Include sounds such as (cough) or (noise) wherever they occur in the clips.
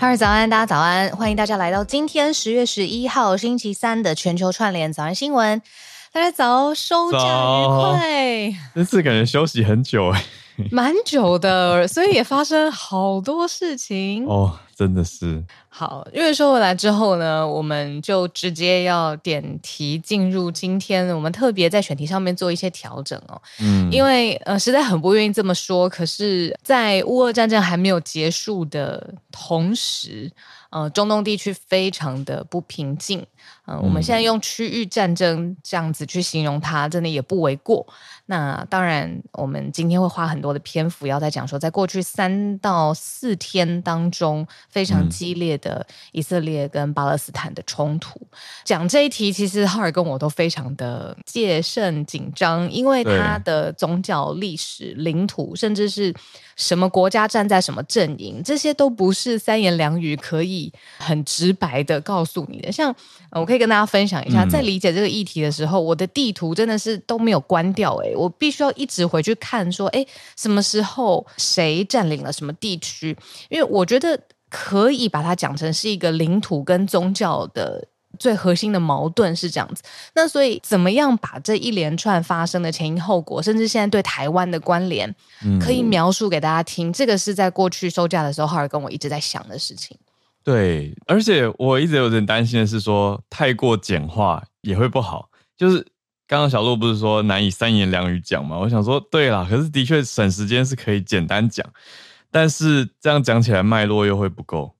哈尔早安，大家早安！欢迎大家来到今天十月十一号星期三的全球串联早安新闻。大家早，收假愉快。这次感觉休息很久哎，蛮久的，所以也发生好多事情哦，真的是。好，因为说回来之后呢，我们就直接要点题进入今天，我们特别在选题上面做一些调整哦。嗯，因为呃，实在很不愿意这么说，可是，在乌俄战争还没有结束的同时，呃，中东地区非常的不平静。嗯、呃，我们现在用区域战争这样子去形容它，真的也不为过。那当然，我们今天会花很多的篇幅要再讲说，在过去三到四天当中，非常激烈的以色列跟巴勒斯坦的冲突。讲这一题，其实浩尔跟我都非常的戒慎紧张，因为他的宗教历史、领土，甚至是什么国家站在什么阵营，这些都不是三言两语可以很直白的告诉你的。像我可以跟大家分享一下，在理解这个议题的时候，我的地图真的是都没有关掉诶。我必须要一直回去看，说，诶，什么时候谁占领了什么地区？因为我觉得可以把它讲成是一个领土跟宗教的最核心的矛盾是这样子。那所以，怎么样把这一连串发生的前因后果，甚至现在对台湾的关联，可以描述给大家听？这个是在过去收假的时候，浩尔跟我一直在想的事情。对，而且我一直有点担心的是说，太过简化也会不好。就是刚刚小鹿不是说难以三言两语讲吗？我想说，对啦，可是的确省时间是可以简单讲，但是这样讲起来脉络又会不够，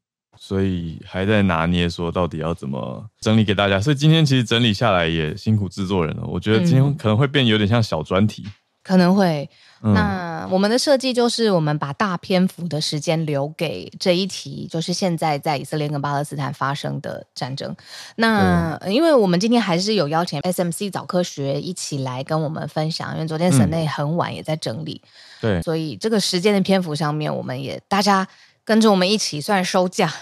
所以还在拿捏说到底要怎么整理给大家。所以今天其实整理下来也辛苦制作人了，我觉得今天可能会变有点像小专题。可能会，那我们的设计就是，我们把大篇幅的时间留给这一题，就是现在在以色列跟巴勒斯坦发生的战争。那因为我们今天还是有邀请 SMC 早科学一起来跟我们分享，因为昨天省内很晚也在整理，对，所以这个时间的篇幅上面，我们也大家跟着我们一起算收假，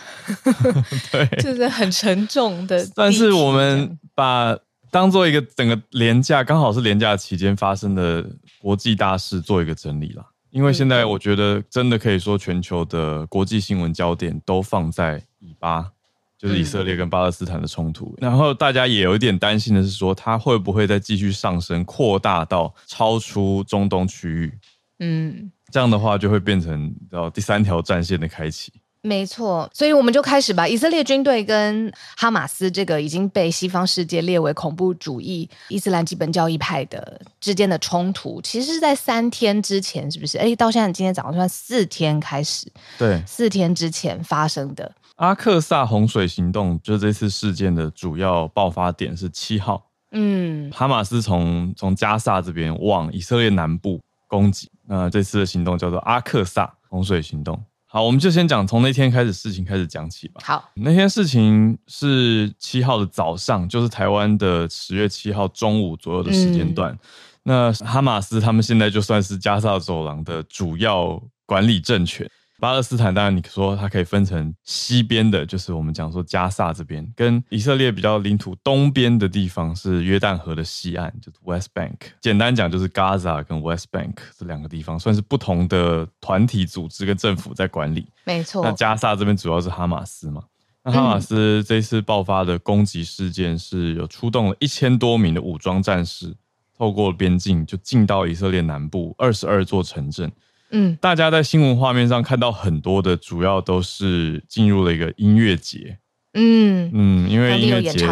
(laughs) 对，就是很沉重的。(laughs) 但是我们把当做一个整个廉价，刚好是廉价期间发生的。国际大事做一个整理啦，因为现在我觉得真的可以说，全球的国际新闻焦点都放在以巴，就是以色列跟巴勒斯坦的冲突。然后大家也有一点担心的是说，它会不会再继续上升，扩大到超出中东区域？嗯，这样的话就会变成到第三条战线的开启。没错，所以我们就开始吧。以色列军队跟哈马斯这个已经被西方世界列为恐怖主义伊斯兰基本教义派的之间的冲突，其实是在三天之前，是不是？哎，到现在今天早上算四天开始，对，四天之前发生的阿克萨洪水行动，就是这次事件的主要爆发点是七号。嗯，哈马斯从从加萨这边往以色列南部攻击，那这次的行动叫做阿克萨洪水行动。好，我们就先讲从那天开始事情开始讲起吧。好，那天事情是七号的早上，就是台湾的十月七号中午左右的时间段。嗯、那哈马斯他们现在就算是加沙走廊的主要管理政权。巴勒斯坦当然，你说它可以分成西边的，就是我们讲说加萨这边，跟以色列比较领土东边的地方是约旦河的西岸，就是 West Bank。简单讲就是 Gaza 跟 West Bank 这两个地方，算是不同的团体组织跟政府在管理。没错。那加萨这边主要是哈马斯嘛？那哈马斯这次爆发的攻击事件是有出动了一千多名的武装战士，透过边境就进到以色列南部二十二座城镇。嗯，大家在新闻画面上看到很多的，主要都是进入了一个音乐节。嗯嗯，因为音乐节，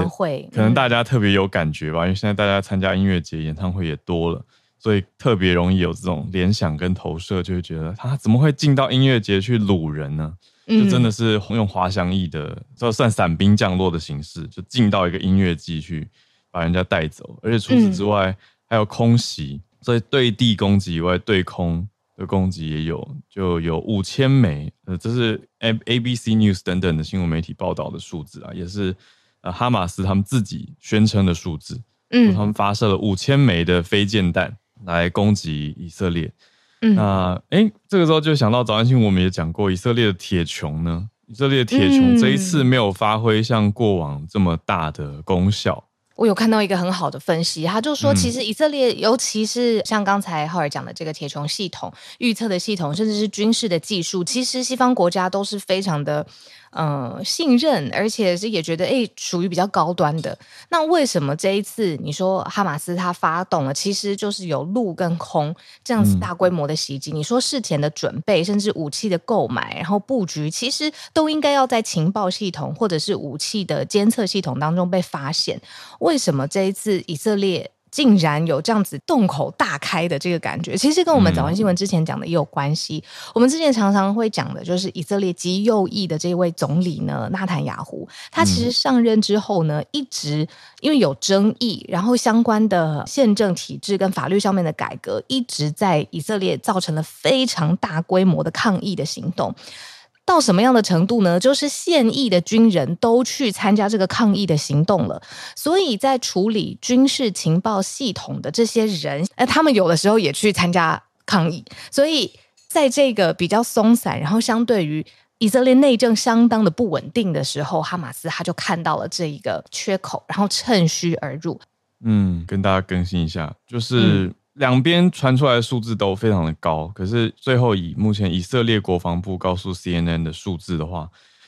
可能大家特别有感觉吧，因为现在大家参加音乐节、演唱会也多了，所以特别容易有这种联想跟投射，就会觉得他怎么会进到音乐节去掳人呢？就真的是用滑翔翼的，这算伞兵降落的形式，就进到一个音乐季去把人家带走，而且除此之外还有空袭，所以对地攻击以外，对空。的攻击也有，就有五千枚，呃，这是 A A B C News 等等的新闻媒体报道的数字啊，也是呃哈马斯他们自己宣称的数字，嗯，他们发射了五千枚的飞箭弹来攻击以色列。嗯，那哎、欸，这个时候就想到早安新闻，我们也讲过以色列的铁穹呢。以色列的铁穹这一次没有发挥像过往这么大的功效。我有看到一个很好的分析，他就说，其实以色列，嗯、尤其是像刚才浩尔讲的这个铁穹系统、预测的系统，甚至是军事的技术，其实西方国家都是非常的。嗯，信任，而且是也觉得诶，属于比较高端的。那为什么这一次你说哈马斯他发动了，其实就是有陆跟空这样子大规模的袭击？嗯、你说事前的准备，甚至武器的购买，然后布局，其实都应该要在情报系统或者是武器的监测系统当中被发现。为什么这一次以色列？竟然有这样子洞口大开的这个感觉，其实跟我们早安新闻之前讲的也有关系。嗯、我们之前常常会讲的，就是以色列极右翼的这位总理呢，纳坦雅胡，他其实上任之后呢，一直因为有争议，然后相关的宪政体制跟法律上面的改革，一直在以色列造成了非常大规模的抗议的行动。到什么样的程度呢？就是现役的军人都去参加这个抗议的行动了，所以在处理军事情报系统的这些人，呃，他们有的时候也去参加抗议。所以在这个比较松散，然后相对于以色列内政相当的不稳定的时候，哈马斯他就看到了这一个缺口，然后趁虚而入。嗯，跟大家更新一下，就是。嗯两边传出来的数字都非常的高，可是最后以目前以色列国防部告诉 CNN 的数字的话，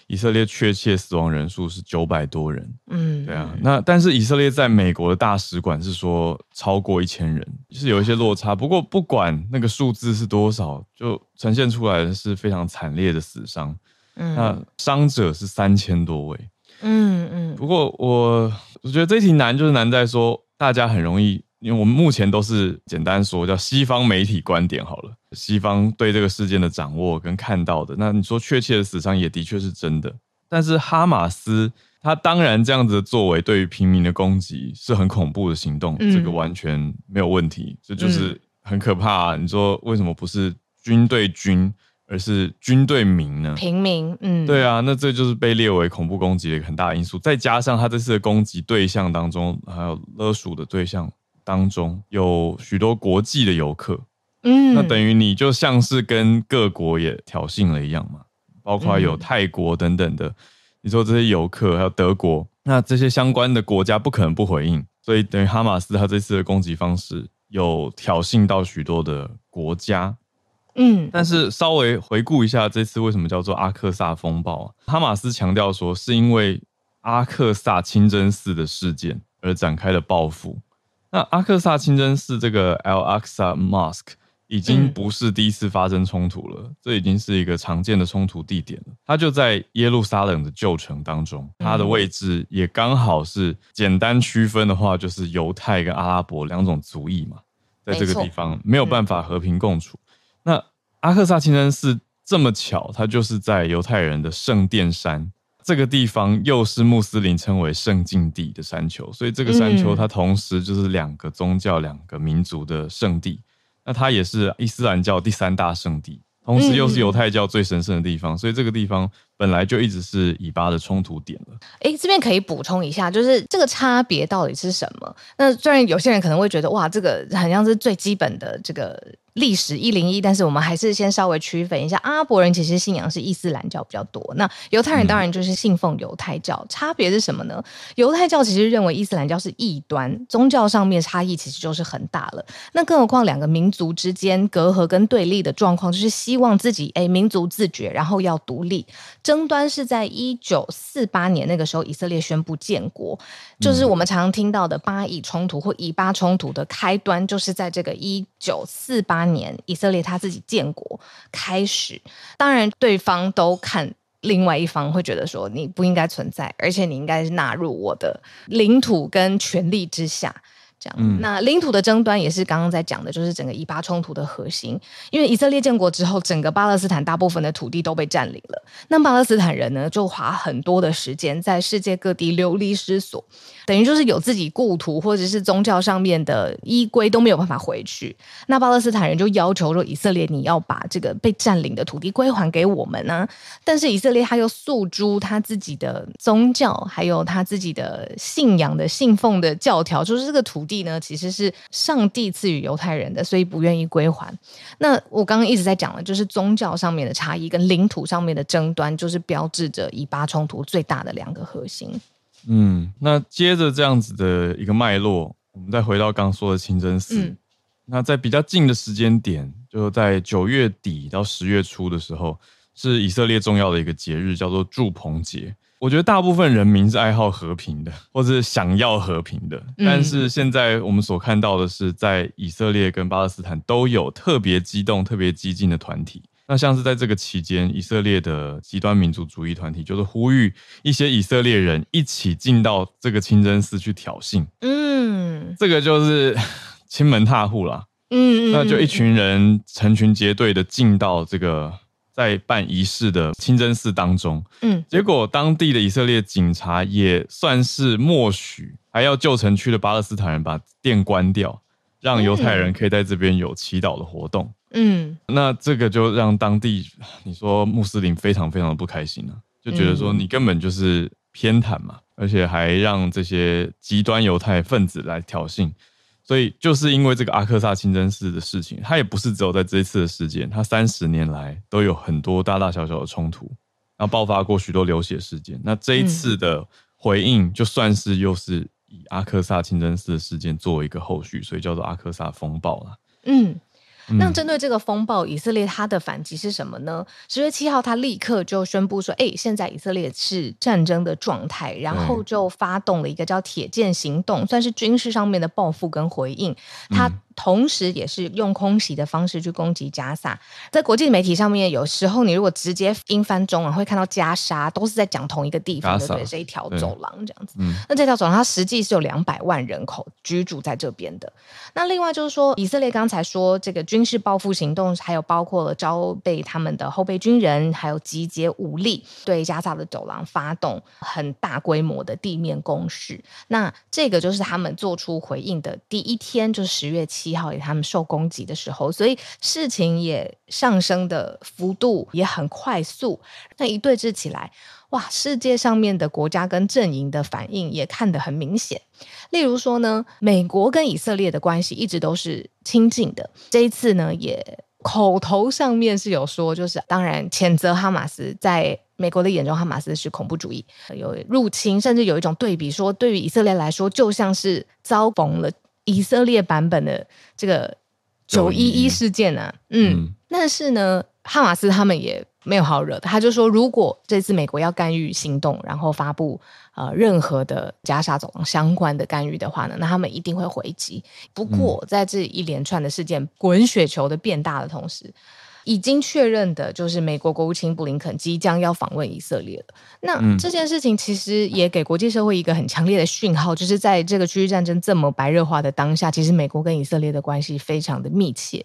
以色列确切死亡人数是九百多人。嗯，对啊，那但是以色列在美国的大使馆是说超过一千人，是有一些落差。不过不管那个数字是多少，就呈现出来的是非常惨烈的死伤。嗯，那伤者是三千多位。嗯嗯。不过我我觉得这一题难，就是难在说大家很容易。因为我们目前都是简单说叫西方媒体观点好了，西方对这个事件的掌握跟看到的，那你说确切的死伤也的确是真的，但是哈马斯他当然这样子的作为对于平民的攻击是很恐怖的行动，嗯、这个完全没有问题，这就是很可怕、啊。你说为什么不是军对军，而是军对民呢？平民，嗯，对啊，那这就是被列为恐怖攻击的一个很大的因素，再加上他这次的攻击对象当中还有勒索的对象。当中有许多国际的游客，嗯，那等于你就像是跟各国也挑衅了一样嘛，包括有泰国等等的，你说这些游客还有德国，那这些相关的国家不可能不回应，所以等于哈马斯他这次的攻击方式有挑衅到许多的国家，嗯，但是稍微回顾一下这次为什么叫做阿克萨风暴啊？哈马斯强调说是因为阿克萨清真寺的事件而展开了报复。那阿克萨清真寺这个 Al-Aqsa Mosque 已经不是第一次发生冲突了，嗯、这已经是一个常见的冲突地点了。它就在耶路撒冷的旧城当中，它的位置也刚好是简单区分的话，就是犹太跟阿拉伯两种族裔嘛，在这个地方没有办法和平共处。那阿克萨清真寺这么巧，它就是在犹太人的圣殿山。这个地方又是穆斯林称为圣境地的山丘，所以这个山丘它同时就是两个宗教、两个民族的圣地。那它也是伊斯兰教第三大圣地，同时又是犹太教最神圣的地方，所以这个地方本来就一直是以巴的冲突点了。哎，这边可以补充一下，就是这个差别到底是什么？那虽然有些人可能会觉得，哇，这个好像是最基本的这个。历史一零一，但是我们还是先稍微区分一下，阿拉伯人其实信仰是伊斯兰教比较多，那犹太人当然就是信奉犹太教。嗯、差别是什么呢？犹太教其实认为伊斯兰教是异端，宗教上面差异其实就是很大了。那更何况两个民族之间隔阂跟对立的状况，就是希望自己诶民族自觉，然后要独立。争端是在一九四八年那个时候，以色列宣布建国，就是我们常常听到的巴以冲突或以巴冲突的开端，就是在这个一九四八年以色列他自己建国开始，当然对方都看另外一方会觉得说，你不应该存在，而且你应该是纳入我的领土跟权力之下。这样，嗯、那领土的争端也是刚刚在讲的，就是整个以巴冲突的核心。因为以色列建国之后，整个巴勒斯坦大部分的土地都被占领了，那巴勒斯坦人呢，就花很多的时间在世界各地流离失所，等于就是有自己故土或者是宗教上面的依归都没有办法回去。那巴勒斯坦人就要求说，以色列你要把这个被占领的土地归还给我们呢、啊。但是以色列他又诉诸他自己的宗教，还有他自己的信仰的信奉的教条，就是这个土。地呢，其实是上帝赐予犹太人的，所以不愿意归还。那我刚刚一直在讲的，就是宗教上面的差异跟领土上面的争端，就是标志着以巴冲突最大的两个核心。嗯，那接着这样子的一个脉络，我们再回到刚说的清真寺。嗯、那在比较近的时间点，就在九月底到十月初的时候，是以色列重要的一个节日，叫做祝棚节。我觉得大部分人民是爱好和平的，或者是想要和平的。但是现在我们所看到的是，在以色列跟巴勒斯坦都有特别激动、特别激进的团体。那像是在这个期间，以色列的极端民族主义团体就是呼吁一些以色列人一起进到这个清真寺去挑衅。嗯，这个就是 (laughs) 亲门踏户啦。嗯，那就一群人成群结队的进到这个。在办仪式的清真寺当中，嗯，结果当地的以色列警察也算是默许，还要旧城区的巴勒斯坦人把店关掉，让犹太人可以在这边有祈祷的活动，嗯，那这个就让当地你说穆斯林非常非常的不开心了，就觉得说你根本就是偏袒嘛，而且还让这些极端犹太分子来挑衅。所以就是因为这个阿克萨清真寺的事情，它也不是只有在这一次的事件，它三十年来都有很多大大小小的冲突，然后爆发过许多流血事件。那这一次的回应，就算是又是以阿克萨清真寺的事件作为一个后续，所以叫做阿克萨风暴了。嗯。那针对这个风暴，以色列它的反击是什么呢？十月七号，他立刻就宣布说：“哎，现在以色列是战争的状态。”然后就发动了一个叫“铁剑行动”，算是军事上面的报复跟回应。他。同时，也是用空袭的方式去攻击加萨。在国际媒体上面，有时候你如果直接英翻中文，会看到加沙都是在讲同一个地方，对不对？这一条走廊这样子。那这条走廊它实际是有两百万人口居住在这边的。那另外就是说，以色列刚才说这个军事报复行动，还有包括了招备他们的后备军人，还有集结武力，对加萨的走廊发动很大规模的地面攻势。那这个就是他们做出回应的第一天，就是十月七。一号也他们受攻击的时候，所以事情也上升的幅度也很快速。那一对峙起来，哇，世界上面的国家跟阵营的反应也看得很明显。例如说呢，美国跟以色列的关系一直都是亲近的。这一次呢，也口头上面是有说，就是当然谴责哈马斯，在美国的眼中，哈马斯是恐怖主义，有入侵，甚至有一种对比说，对于以色列来说，就像是遭逢了。以色列版本的这个九一一事件呢、啊，嗯，嗯，但是呢，哈马斯他们也没有好惹的，他就说，如果这次美国要干预行动，然后发布呃任何的加沙走廊相关的干预的话呢，那他们一定会回击。不过，在这一连串的事件滚雪球的变大的同时。已经确认的就是美国国务卿布林肯即将要访问以色列了。那这件事情其实也给国际社会一个很强烈的讯号，就是在这个区域战争这么白热化的当下，其实美国跟以色列的关系非常的密切。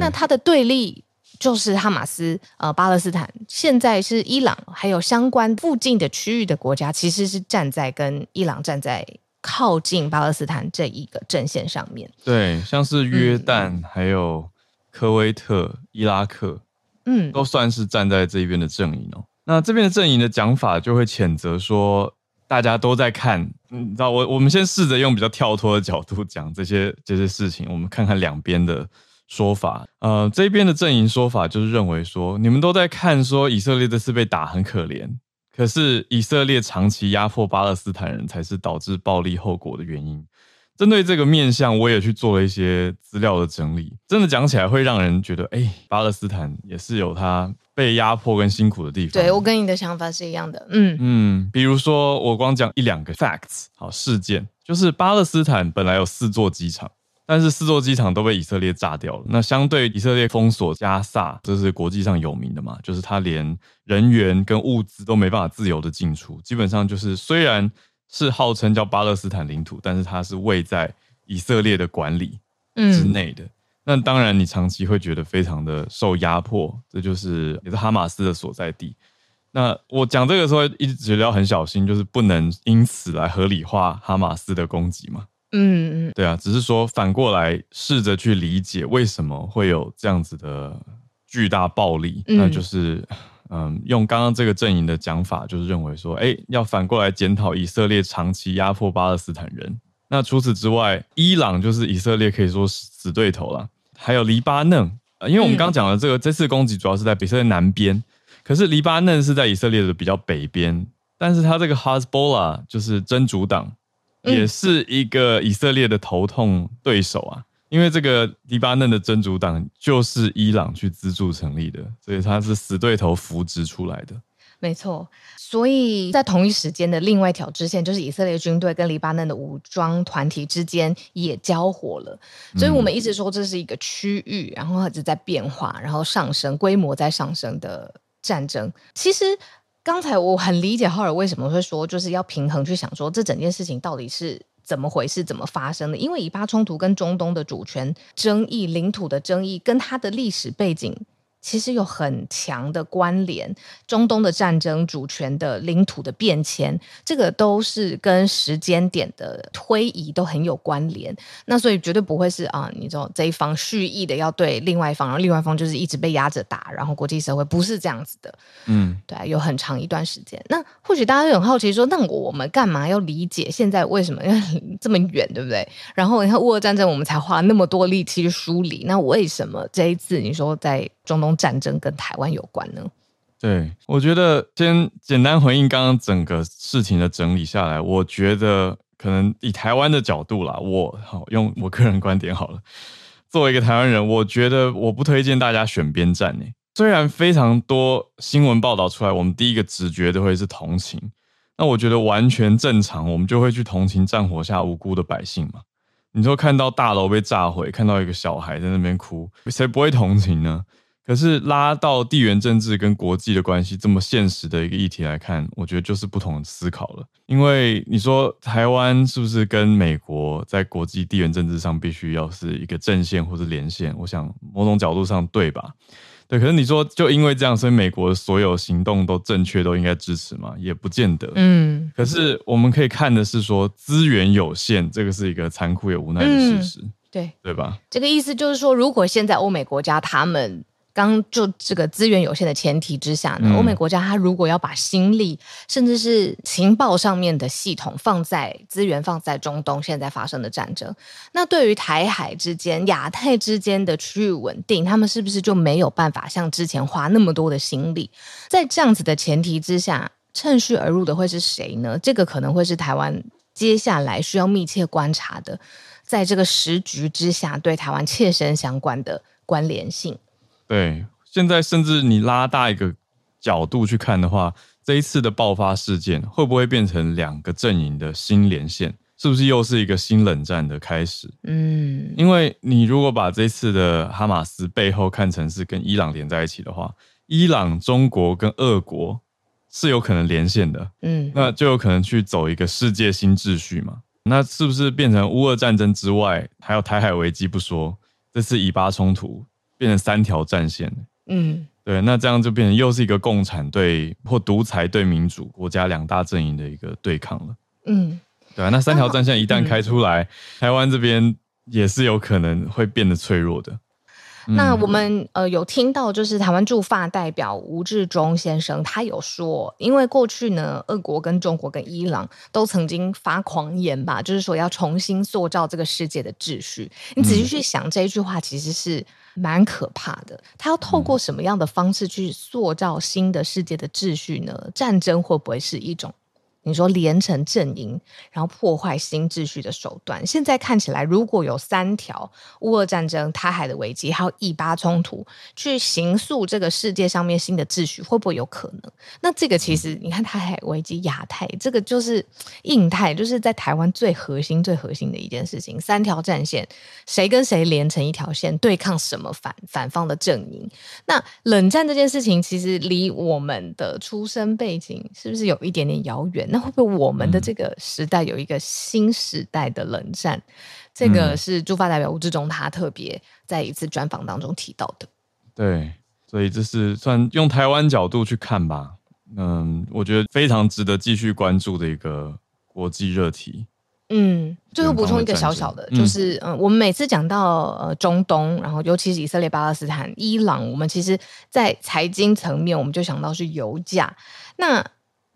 那它的对立就是哈马斯，呃，巴勒斯坦，现在是伊朗，还有相关附近的区域的国家，其实是站在跟伊朗站在靠近巴勒斯坦这一个阵线上面。对，像是约旦，嗯、还有。科威特、伊拉克，嗯，都算是站在这边的阵营哦。那这边的阵营的讲法就会谴责说，大家都在看，你知道，我我们先试着用比较跳脱的角度讲这些这些事情，我们看看两边的说法。呃，这边的阵营说法就是认为说，你们都在看说以色列这次被打很可怜，可是以色列长期压迫巴勒斯坦人才是导致暴力后果的原因。针对这个面向，我也去做了一些资料的整理。真的讲起来，会让人觉得，哎，巴勒斯坦也是有它被压迫跟辛苦的地方。对，我跟你的想法是一样的。嗯嗯，比如说，我光讲一两个 facts，好，事件，就是巴勒斯坦本来有四座机场，但是四座机场都被以色列炸掉了。那相对以色列封锁加萨，这是国际上有名的嘛，就是他连人员跟物资都没办法自由的进出，基本上就是虽然。是号称叫巴勒斯坦领土，但是它是位在以以色列的管理之内的。嗯、那当然，你长期会觉得非常的受压迫，这就是也是哈马斯的所在地。那我讲这个时候，一直觉得要很小心，就是不能因此来合理化哈马斯的攻击嘛。嗯嗯，对啊，只是说反过来试着去理解为什么会有这样子的巨大暴力，嗯、那就是嗯，用刚刚这个阵营的讲法，就是认为说，哎，要反过来检讨以色列长期压迫巴勒斯坦人。那除此之外，伊朗就是以色列可以说死对头了，还有黎巴嫩，因为我们刚刚讲的这个、嗯、这次攻击主要是在以色列南边。可是黎巴嫩是在以色列的比较北边，但是他这个 Hezbollah 就是真主党，也是一个以色列的头痛对手啊。因为这个黎巴嫩的真主党就是伊朗去资助成立的，所以他是死对头扶植出来的。没错，所以在同一时间的另外一条支线，就是以色列军队跟黎巴嫩的武装团体之间也交火了。所以我们一直说这是一个区域，然后一直在变化，然后上升规模在上升的。战争其实，刚才我很理解浩尔为什么会说，就是要平衡去想说，这整件事情到底是怎么回事，怎么发生的？因为以巴冲突跟中东的主权争议、领土的争议，跟它的历史背景。其实有很强的关联，中东的战争、主权的领土的变迁，这个都是跟时间点的推移都很有关联。那所以绝对不会是啊，你知道这一方蓄意的要对另外一方，然后另外一方就是一直被压着打，然后国际社会不是这样子的。嗯，对啊，有很长一段时间。那或许大家会很好奇说，那我们干嘛要理解现在为什么因为 (laughs) 这么远，对不对？然后你看乌俄战争，我们才花了那么多力气去梳理，那为什么这一次你说在中东战争跟台湾有关呢？对，我觉得先简单回应刚刚整个事情的整理下来，我觉得可能以台湾的角度啦，我好用我个人观点好了。(laughs) 作为一个台湾人，我觉得我不推荐大家选边站诶。虽然非常多新闻报道出来，我们第一个直觉都会是同情，那我觉得完全正常，我们就会去同情战火下无辜的百姓嘛。你说看到大楼被炸毁，看到一个小孩在那边哭，谁不会同情呢？可是拉到地缘政治跟国际的关系这么现实的一个议题来看，我觉得就是不同的思考了。因为你说台湾是不是跟美国在国际地缘政治上必须要是一个正线或者连线？我想某种角度上对吧？对。可是你说就因为这样，所以美国所有行动都正确，都应该支持吗？也不见得。嗯。可是我们可以看的是说资源有限，这个是一个残酷也无奈的事实。嗯、对。对吧？这个意思就是说，如果现在欧美国家他们。刚就这个资源有限的前提之下呢，欧美国家他如果要把心力，甚至是情报上面的系统放在资源放在中东现在发生的战争，那对于台海之间、亚太之间的区域稳定，他们是不是就没有办法像之前花那么多的心力？在这样子的前提之下，趁虚而入的会是谁呢？这个可能会是台湾接下来需要密切观察的，在这个时局之下对台湾切身相关的关联性。对，现在甚至你拉大一个角度去看的话，这一次的爆发事件会不会变成两个阵营的新连线？是不是又是一个新冷战的开始？嗯，因为你如果把这次的哈马斯背后看成是跟伊朗连在一起的话，伊朗、中国跟俄国是有可能连线的。嗯，那就有可能去走一个世界新秩序嘛？那是不是变成乌俄战争之外，还有台海危机不说，这次以巴冲突？变成三条战线，嗯，对，那这样就变成又是一个共产对或独裁对民主国家两大阵营的一个对抗了，嗯，对啊，那三条战线一旦开出来，嗯、台湾这边也是有可能会变得脆弱的。那我们呃有听到，就是台湾驻法代表吴志忠先生，他有说，因为过去呢，俄国跟中国跟伊朗都曾经发狂言吧，就是说要重新塑造这个世界的秩序。你仔细去想这一句话，其实是蛮可怕的。他要透过什么样的方式去塑造新的世界的秩序呢？战争会不会是一种？你说连成阵营，然后破坏新秩序的手段，现在看起来，如果有三条乌俄战争、台海的危机，还有以巴冲突，去形塑这个世界上面新的秩序，会不会有可能？那这个其实，你看台海危机、亚太，这个就是印太，就是在台湾最核心、最核心的一件事情。三条战线，谁跟谁连成一条线，对抗什么反反方的阵营？那冷战这件事情，其实离我们的出生背景是不是有一点点遥远？那会不会我们的这个时代有一个新时代的冷战？嗯、这个是驻法代表吴志忠他特别在一次专访当中提到的。对，所以这是算用台湾角度去看吧。嗯，我觉得非常值得继续关注的一个国际热题。嗯，最后补充一个小小的，就是嗯，我们每次讲到呃中东，然后尤其是以色列、巴勒斯坦、伊朗，我们其实在财经层面，我们就想到是油价。那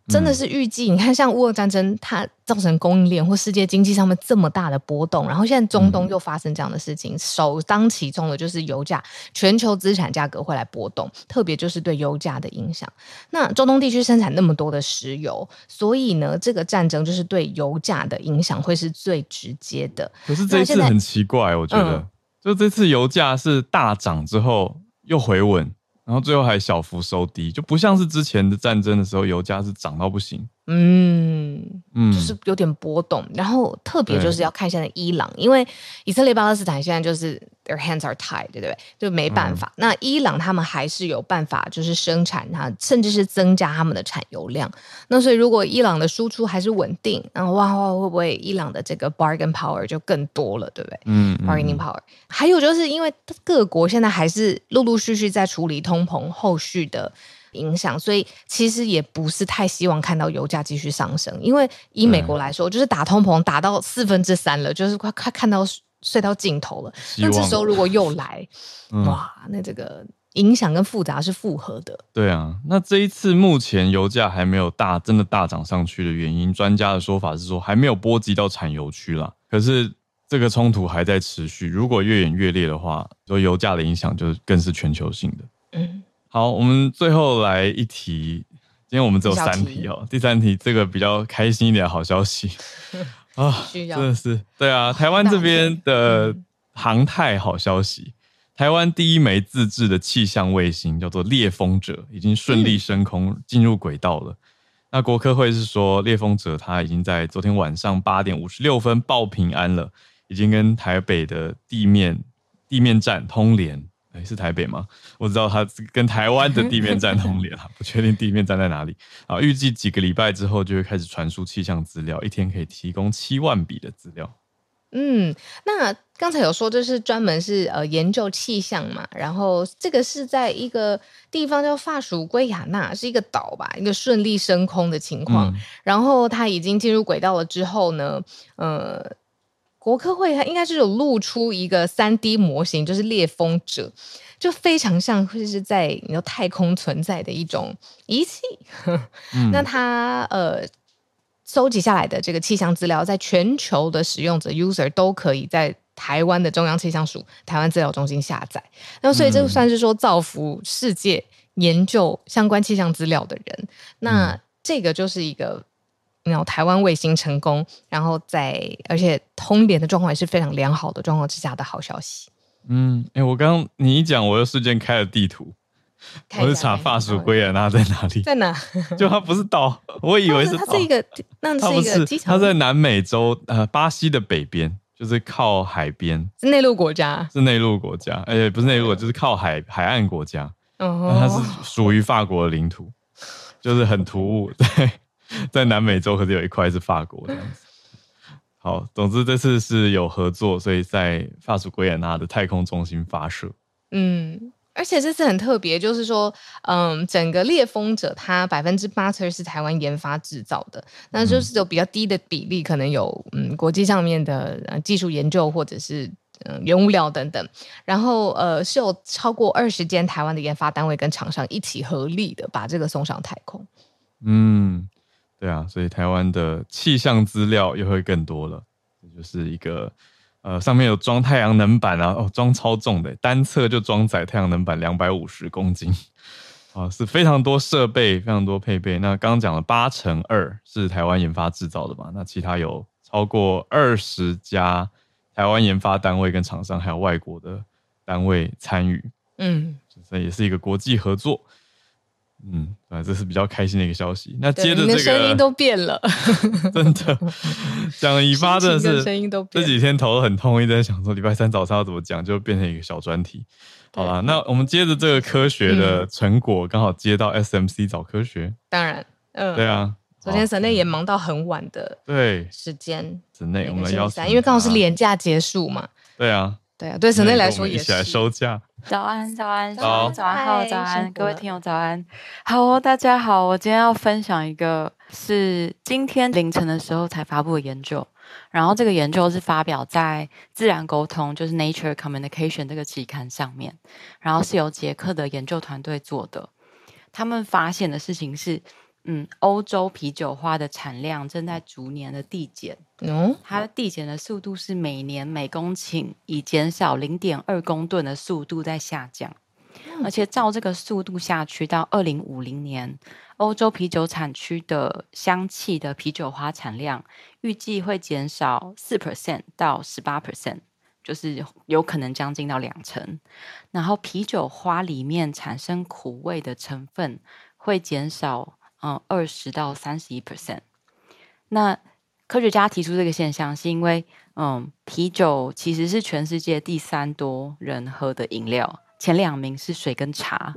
真的是预计，你看，像乌俄战争，它造成供应链或世界经济上面这么大的波动，然后现在中东又发生这样的事情，首当其冲的就是油价，全球资产价格会来波动，特别就是对油价的影响。那中东地区生产那么多的石油，所以呢，这个战争就是对油价的影响会是最直接的。可是这一次很奇怪，我觉得，嗯、就这次油价是大涨之后又回稳。然后最后还小幅收低，就不像是之前的战争的时候，油价是涨到不行。嗯嗯，就是有点波动。然后特别就是要看现在伊朗，因为以色列、巴勒斯坦现在就是 their hands are tied，对不对？就没办法。嗯、那伊朗他们还是有办法，就是生产它，甚至是增加他们的产油量。那所以如果伊朗的输出还是稳定，然后哇哇会不会伊朗的这个 bargain power 就更多了，对不对？嗯，嗯，bargaining power。还有就是因为各国现在还是陆陆续续在处理通膨后续的影响，所以其实也不是太希望看到油价继续上升。因为以美国来说，就是打通膨打到四分之三了，就是快快看到睡到尽头了。那这时候如果又来，(laughs) 嗯、哇，那这个影响跟复杂是复合的。对啊，那这一次目前油价还没有大真的大涨上去的原因，专家的说法是说还没有波及到产油区啦。可是这个冲突还在持续，如果越演越烈的话，说油价的影响就更是全球性的。嗯。好，我们最后来一题。今天我们只有三题哦。第三题，这个比较开心一点的好消息 (laughs) 啊，真的是对啊。台湾这边的航太好消息，台湾第一枚自制的气象卫星叫做猎风者，已经顺利升空进入轨道了。那国科会是说，猎风者它已经在昨天晚上八点五十六分报平安了，已经跟台北的地面地面站通联。是台北吗？我知道它跟台湾的地面站 (laughs) 通联，不确定地面站在哪里。啊，预计几个礼拜之后就会开始传输气象资料，一天可以提供七万笔的资料。嗯，那刚才有说就是专门是呃研究气象嘛，然后这个是在一个地方叫法属圭亚那，是一个岛吧，一个顺利升空的情况。嗯、然后它已经进入轨道了之后呢，呃。国科会它应该是有露出一个三 D 模型，就是猎风者，就非常像会是在你说太空存在的一种仪器。(laughs) 嗯、那它呃收集下来的这个气象资料，在全球的使用者 user 都可以在台湾的中央气象署台湾资料中心下载。那所以这算是说造福世界研究相关气象资料的人。那这个就是一个。然后台湾卫星成功，然后在而且通联的状况也是非常良好的状况之下的好消息。嗯，哎，我刚刚你一讲，我又瞬间开了地图，我是查法属圭亚那在哪里？在哪？(laughs) 就它不是岛，我以为是它是一个，那是一个机场。它在南美洲，呃，巴西的北边，就是靠海边，是内陆国家，是内陆国家，哎，不是内陆，就是靠海海岸国家。哦，它是属于法国的领土，就是很突兀，(laughs) 对。(laughs) 在南美洲，可是有一块是法国这样子。好，总之这次是有合作，所以在法属圭亚那的太空中心发射。嗯，而且这次很特别，就是说，嗯，整个猎风者它百分之八十是台湾研发制造的，那就是有比较低的比例，可能有嗯国际上面的技术研究或者是嗯原物料等等。然后呃，是有超过二十间台湾的研发单位跟厂商一起合力的把这个送上太空。嗯。对啊，所以台湾的气象资料又会更多了。这就是一个呃，上面有装太阳能板啊，哦，装超重的，单侧就装载太阳能板两百五十公斤 (laughs) 啊，是非常多设备，非常多配备。那刚刚讲了八乘二是台湾研发制造的嘛？那其他有超过二十家台湾研发单位跟厂商，还有外国的单位参与。嗯，这也是一个国际合作。嗯，啊，这是比较开心的一个消息。那接着这个声音都变了，(laughs) 真的讲以发真的是声音都变。这几天头很痛，一直在想说礼拜三早上要怎么讲，就变成一个小专题。好了，那我们接着这个科学的成果，刚好接到 SMC 早科学。当然，嗯，对啊，昨天神内也忙到很晚的对时间，神内我们要因为刚好是连假结束嘛。对啊，对啊，对神内来说也是。一起来收假。早安，早安，早早安好，早安，各位听友早安，好，大家好，我今天要分享一个是今天凌晨的时候才发布的研究。然后这个研究是发表在《自然沟通》，就是 Nature Communication 这个期刊上面。然后是由捷克的研究团队做的。他们发现的事情是，嗯，欧洲啤酒花的产量正在逐年的递减。嗯，它的递减的速度是每年每公顷以减少零点二公吨的速度在下降。而且照这个速度下去，到二零五零年，欧洲啤酒产区的香气的啤酒花产量预计会减少四 percent 到十八 percent，就是有可能将近到两成。然后啤酒花里面产生苦味的成分会减少，嗯，二十到三十一 percent。那科学家提出这个现象，是因为，嗯，啤酒其实是全世界第三多人喝的饮料。前两名是水跟茶，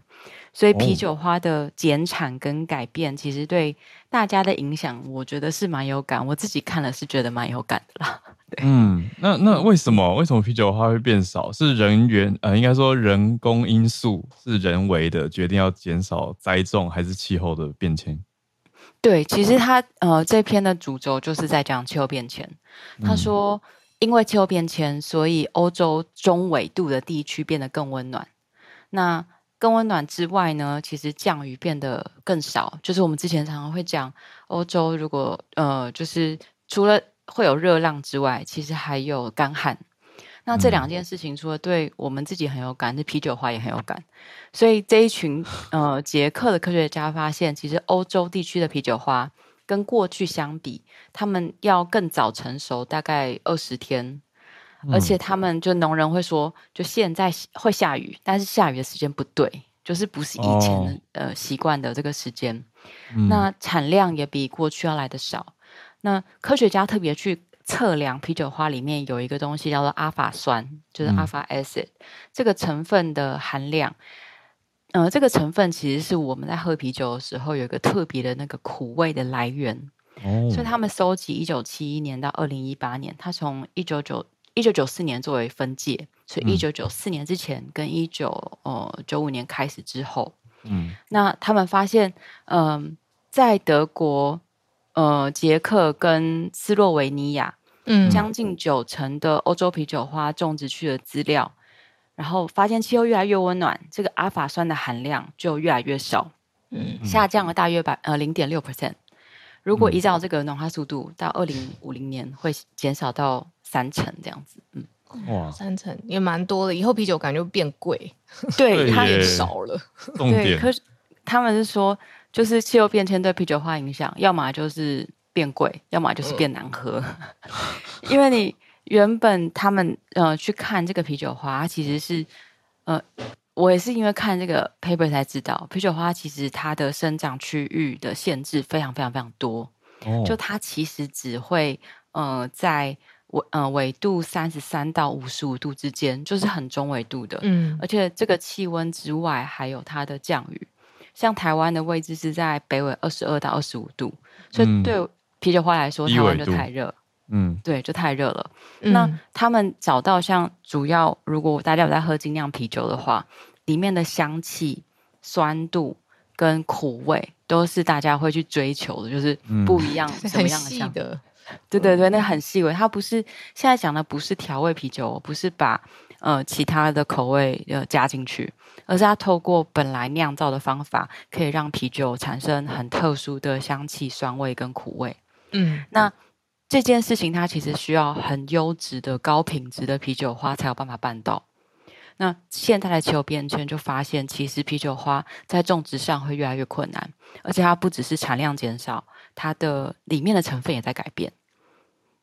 所以啤酒花的减产跟改变，其实对大家的影响，我觉得是蛮有感。我自己看了是觉得蛮有感的啦。对，嗯，那那为什么为什么啤酒花会变少？是人员呃，应该说人工因素是人为的决定要减少栽种，还是气候的变迁？对，其实他呃这篇的主轴就是在讲气候变迁。他说。嗯因为气候变迁，所以欧洲中纬度的地区变得更温暖。那更温暖之外呢，其实降雨变得更少。就是我们之前常常会讲，欧洲如果呃，就是除了会有热浪之外，其实还有干旱。那这两件事情，除了对我们自己很有感，这啤酒花也很有感。所以这一群呃捷克的科学家发现，其实欧洲地区的啤酒花。跟过去相比，他们要更早成熟，大概二十天，嗯、而且他们就农人会说，就现在会下雨，但是下雨的时间不对，就是不是以前呃习惯的这个时间。嗯、那产量也比过去要来的少。那科学家特别去测量啤酒花里面有一个东西叫做阿法酸，就是 alpha acid、嗯、这个成分的含量。呃，这个成分其实是我们在喝啤酒的时候有一个特别的那个苦味的来源。哦，所以他们收集一九七一年到二零一八年，他从一九九一九九四年作为分界，所以一九九四年之前跟一九呃九五年开始之后，嗯，那他们发现，嗯、呃，在德国、呃捷克跟斯洛维尼亚，嗯，将近九成的欧洲啤酒花种植区的资料。然后发现气候越来越温暖，这个阿法酸的含量就越来越少，嗯，下降了大约百呃零点六 percent。如果依照这个暖化速度，到二零五零年会减少到三成这样子，嗯，哇，三成也蛮多的。以后啤酒感觉变贵，(laughs) 对，它也少了。(laughs) 对，可是他们是说，就是气候变迁对啤酒花影响，要么就是变贵，要么就是变难喝，嗯、(laughs) 因为你。原本他们呃去看这个啤酒花，其实是呃，我也是因为看这个 paper 才知道，啤酒花其实它的生长区域的限制非常非常非常多。哦，就它其实只会呃在纬呃纬度三十三到五十五度之间，就是很中纬度的。嗯，而且这个气温之外，还有它的降雨，像台湾的位置是在北纬二十二到二十五度，所以对啤酒花来说，台湾就太热。嗯，对，就太热了。嗯、那他们找到像主要，如果大家有在喝精酿啤酒的话，里面的香气、酸度跟苦味都是大家会去追求的，就是不一样，(laughs) 什么样的香的。对对对，那很细微。它不是现在讲的，不是调味啤酒，不是把呃其他的口味呃加进去，而是它透过本来酿造的方法，可以让啤酒产生很特殊的香气、酸味跟苦味。嗯，那。这件事情它其实需要很优质的高品质的啤酒花才有办法办到。那现在的气候变迁就发现，其实啤酒花在种植上会越来越困难，而且它不只是产量减少，它的里面的成分也在改变。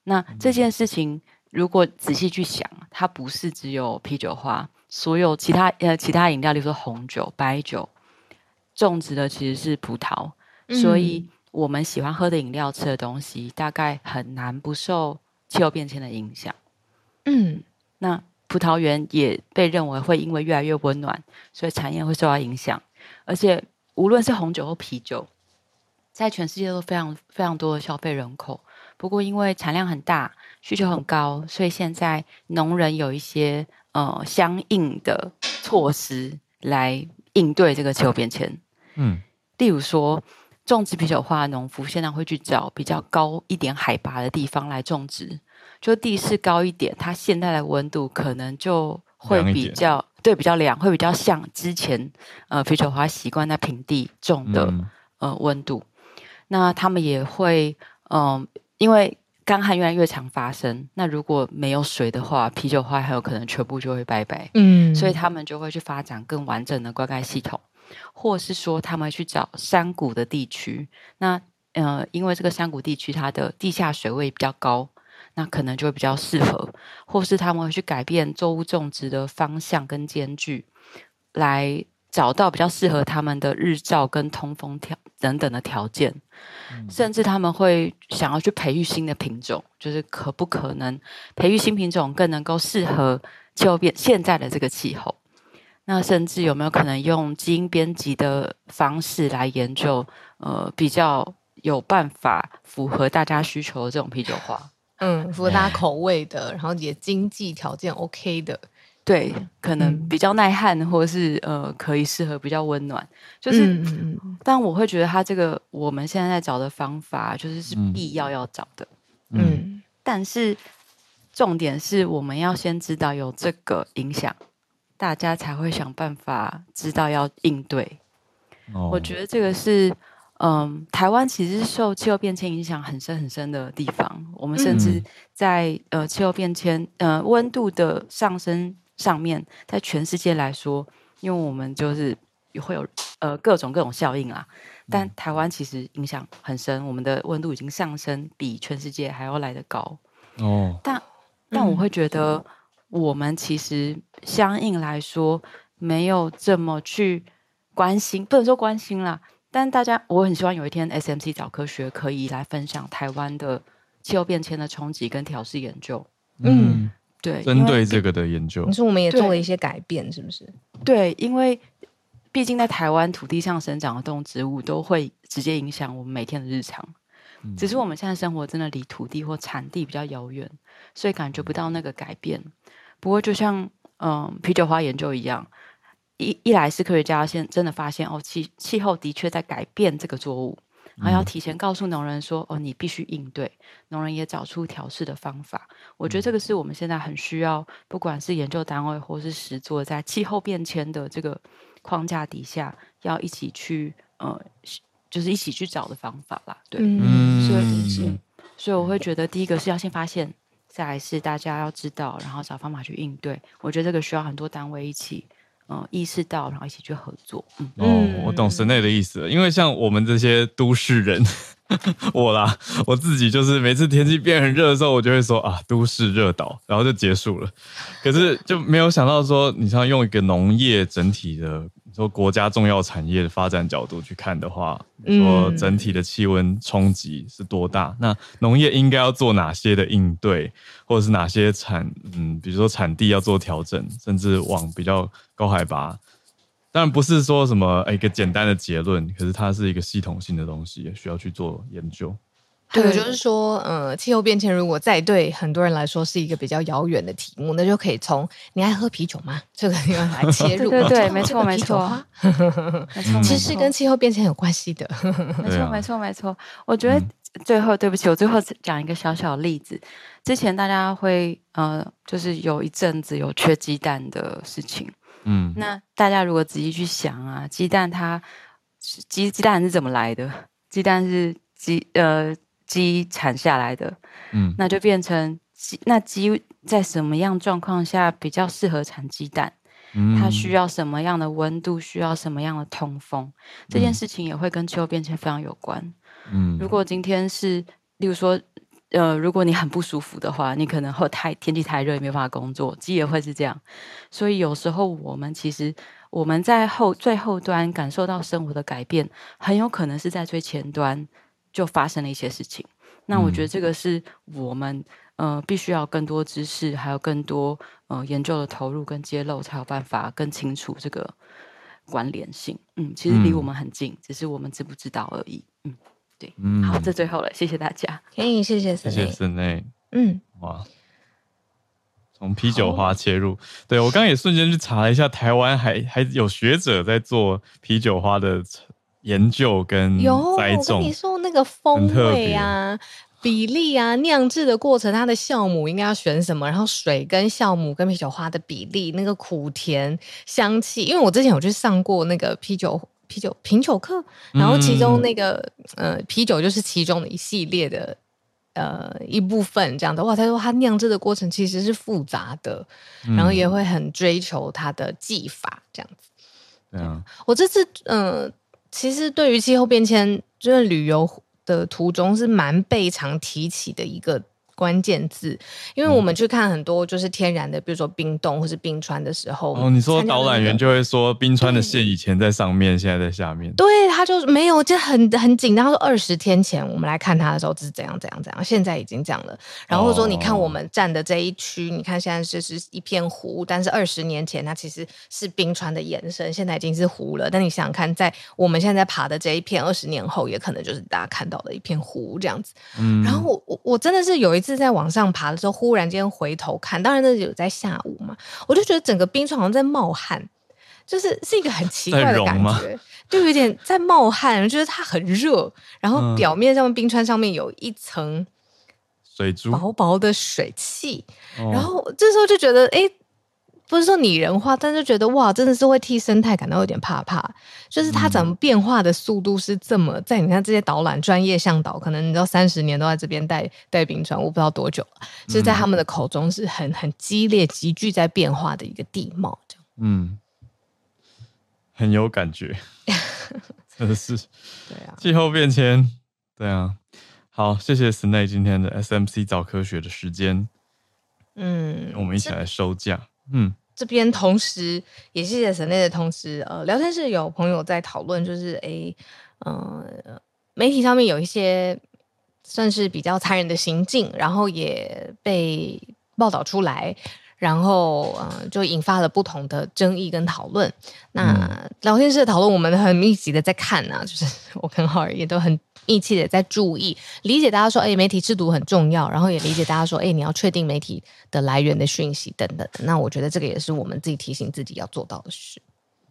那这件事情如果仔细去想，它不是只有啤酒花，所有其他呃其他饮料，例如说红酒、白酒，种植的其实是葡萄，所以。我们喜欢喝的饮料、吃的东西，大概很难不受气候变迁的影响。嗯，那葡萄园也被认为会因为越来越温暖，所以产业会受到影响。而且，无论是红酒或啤酒，在全世界都非常非常多的消费人口。不过因为产量很大，需求很高，所以现在农人有一些呃相应的措施来应对这个气候变迁。嗯，例如说。种植啤酒花的农夫现在会去找比较高一点海拔的地方来种植，就地势高一点，它现在的温度可能就会比较对比较凉，会比较像之前呃啤酒花习惯在平地种的、嗯、呃温度。那他们也会嗯、呃，因为干旱越来越常发生，那如果没有水的话，啤酒花很有可能全部就会拜拜。嗯，所以他们就会去发展更完整的灌溉系统。或是说，他们去找山谷的地区，那呃，因为这个山谷地区它的地下水位比较高，那可能就会比较适合。或是他们会去改变作物种植的方向跟间距，来找到比较适合他们的日照跟通风条等等的条件。嗯。甚至他们会想要去培育新的品种，就是可不可能培育新品种更能够适合气候变现在的这个气候。那甚至有没有可能用基因编辑的方式来研究？呃，比较有办法符合大家需求的这种啤酒花，嗯，符合大家口味的，然后也经济条件 OK 的，对，可能比较耐旱，或者是呃，可以适合比较温暖。就是，嗯、但我会觉得它这个我们现在在找的方法，就是是必要要找的，嗯，嗯，但是重点是我们要先知道有这个影响。大家才会想办法知道要应对。Oh. 我觉得这个是，嗯，台湾其实是受气候变迁影响很深很深的地方。我们甚至在呃气候变迁呃温度的上升上面，在全世界来说，因为我们就是会有呃各种各种效应啊。但台湾其实影响很深，我们的温度已经上升比全世界还要来得高。哦、oh.，但但我会觉得。我们其实相应来说没有这么去关心，不能说关心啦。但大家，我很希望有一天 SMC 早科学可以来分享台湾的气候变迁的冲击跟调适研究。嗯，对，针对这个的研究，你说我们也做了一些改变，是不是？对，因为毕竟在台湾土地上生长的动植物都会直接影响我们每天的日常。只是我们现在生活真的离土地或产地比较遥远，所以感觉不到那个改变。不过，就像嗯啤酒花研究一样，一一来是科学家现真的发现哦，气气候的确在改变这个作物，然后要提前告诉农人说哦，你必须应对。农人也找出调试的方法。我觉得这个是我们现在很需要，不管是研究单位或是实作，在气候变迁的这个框架底下，要一起去呃，就是一起去找的方法啦。对，嗯，所以所以我会觉得，第一个是要先发现。再来是大家要知道，然后找方法去应对。我觉得这个需要很多单位一起，嗯、呃，意识到，然后一起去合作。嗯，哦，我懂神内的意思了。因为像我们这些都市人，(laughs) 我啦，我自己就是每次天气变很热的时候，我就会说啊，都市热岛，然后就结束了。可是就没有想到说，你像用一个农业整体的。说国家重要产业的发展角度去看的话，说整体的气温冲击是多大？那农业应该要做哪些的应对，或者是哪些产嗯，比如说产地要做调整，甚至往比较高海拔。当然不是说什么一个简单的结论，可是它是一个系统性的东西，也需要去做研究。对，我就是说，呃，气候变迁如果再对很多人来说是一个比较遥远的题目，那就可以从你爱喝啤酒吗？这个地方来切入。(laughs) 对对对，没错 (laughs) 没错，其实跟气候变迁有关系的。没错没错没错。我觉得最后，对不起，我最后讲一个小小的例子。之前大家会呃，就是有一阵子有缺鸡蛋的事情。嗯。那大家如果仔细去想啊，鸡蛋它鸡鸡蛋是怎么来的？鸡蛋是鸡呃。鸡产下来的，嗯，那就变成鸡。那鸡在什么样状况下比较适合产鸡蛋？嗯，它需要什么样的温度？需要什么样的通风？嗯，这件事情也会跟气候变迁非常有关。嗯，如果今天是，例如说，呃，如果你很不舒服的话，你可能会太天气太热，也没办法工作。鸡也会是这样。所以有时候我们其实我们在后最后端感受到生活的改变，很有可能是在最前端。就发生了一些事情，那我觉得这个是我们呃必须要更多知识，还有更多呃研究的投入跟揭露，才有办法更清楚这个关联性。嗯，其实离我们很近，嗯，只是我们知不知道而已。嗯，对，嗯，好，这最后了，谢谢大家。可以，谢谢森，谢谢森内。嗯，哇，从啤酒花切入，对，我刚刚也瞬间去查了一下，台湾还还有学者在做啤酒花的研究跟栽种。你说那个风味啊。比例啊，酿制的过程，它的酵母应该要选什么？然后水跟酵母跟啤酒花的比例，那个苦甜香气。因为我之前有去上过那个啤酒啤酒品酒课，然后其中那个、嗯、呃啤酒就是其中的一系列的呃一部分，这样的哇，他说他酿制的过程其实是复杂的，然后也会很追求它的技法这样子。对啊，我这次嗯、呃，其实对于气候变迁，就是旅游。的途中是蛮被常提起的一个关键字，因为我们去看很多就是天然的，比如说冰冻或是冰川的时候，哦，你说导览员就会说冰川的线以前在上面，现在在下面，对，他就没有，就很很紧张。他说二十天前我们来看他的时候，这是怎样怎样怎样，现在已经这样了。然后说你看我们站的这一区，你看现在就是一片湖，但是二十年前它其实是冰川的延伸，现在已经是湖了。但你想想看，在我们现在爬的这一片，二十年后也可能就是大家看到的一片湖这样子。嗯，然后我我我真的是有一。是在往上爬的时候，忽然间回头看，当然那有在下午嘛，我就觉得整个冰川好像在冒汗，就是是一个很奇怪的感觉，就有点在冒汗，觉得它很热，然后表面上冰川上面有一层水珠，薄薄的水汽，然后这时候就觉得，哎。不是说拟人化，但是觉得哇，真的是会替生态感到有点怕怕。就是它怎么变化的速度是这么，在你看这些导览专业向导，可能你知道三十年都在这边带带冰川，我不知道多久了。就是在他们的口中是很很激烈、急剧在变化的一个地貌，这样。嗯，很有感觉，(laughs) 真的是。对啊，气候变迁，对啊。好，谢谢 Snay 今天的 SMC 早科学的时间。嗯，我们一起来收假。嗯，这边同时也谢谢 Snae 的同时，呃，聊天室有朋友在讨论，就是诶，嗯、呃，媒体上面有一些算是比较残忍的行径，然后也被报道出来，然后呃，就引发了不同的争议跟讨论。那、嗯、聊天室的讨论，我们很密集的在看啊，就是我跟浩儿也都很。义气的在注意理解大家说，哎，媒体制度很重要，然后也理解大家说，哎，你要确定媒体的来源的讯息等等。那我觉得这个也是我们自己提醒自己要做到的事。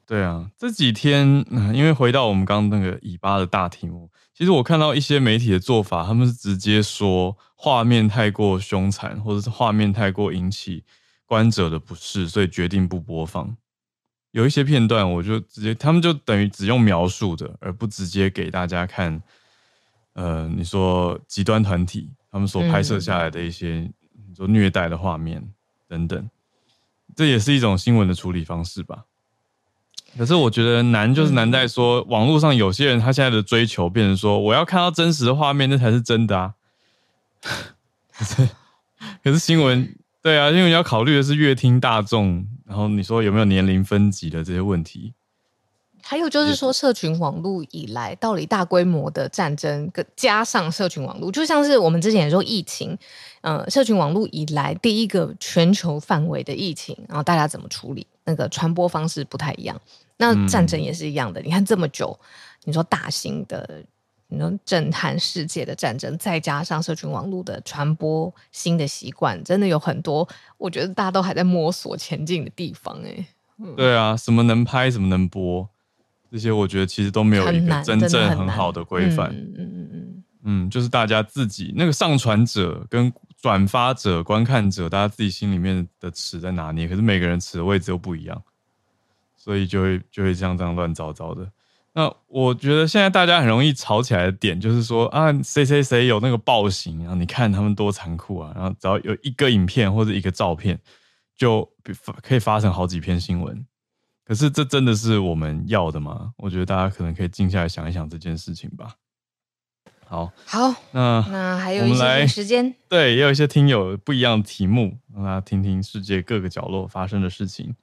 对啊，这几天，因为回到我们刚刚那个以巴的大题目，其实我看到一些媒体的做法，他们是直接说画面太过凶残，或者是画面太过引起观者的不适，所以决定不播放。有一些片段，我就直接，他们就等于只用描述的，而不直接给大家看。呃，你说极端团体他们所拍摄下来的一些，嗯、你说虐待的画面等等，这也是一种新闻的处理方式吧。可是我觉得难就是难在说，嗯、网络上有些人他现在的追求变成说，我要看到真实的画面，那才是真的啊。可是，可是新闻对啊，因为你要考虑的是乐听大众，然后你说有没有年龄分级的这些问题。还有就是说，社群网络以来，到底大规模的战争，加上社群网络，就像是我们之前也说疫情，嗯，社群网络以来第一个全球范围的疫情，然后大家怎么处理，那个传播方式不太一样。那战争也是一样的，嗯、你看这么久，你说大型的，你说震撼世界的战争，再加上社群网络的传播新的习惯，真的有很多，我觉得大家都还在摸索前进的地方、欸。哎、嗯，对啊，什么能拍，什么能播。这些我觉得其实都没有一个真正很好的规范，嗯嗯嗯嗯，嗯，就是大家自己那个上传者跟转发者、观看者，大家自己心里面的尺在哪里？可是每个人尺的位置又不一样，所以就会就会像这样乱糟糟的。那我觉得现在大家很容易吵起来的点，就是说啊，谁谁谁有那个暴行，然后你看他们多残酷啊，然后只要有一个影片或者一个照片，就可以发成好几篇新闻。可是这真的是我们要的吗？我觉得大家可能可以静下来想一想这件事情吧。好，好，那那还有一些时间，对，也有一些听友不一样的题目，让大家听听世界各个角落发生的事情。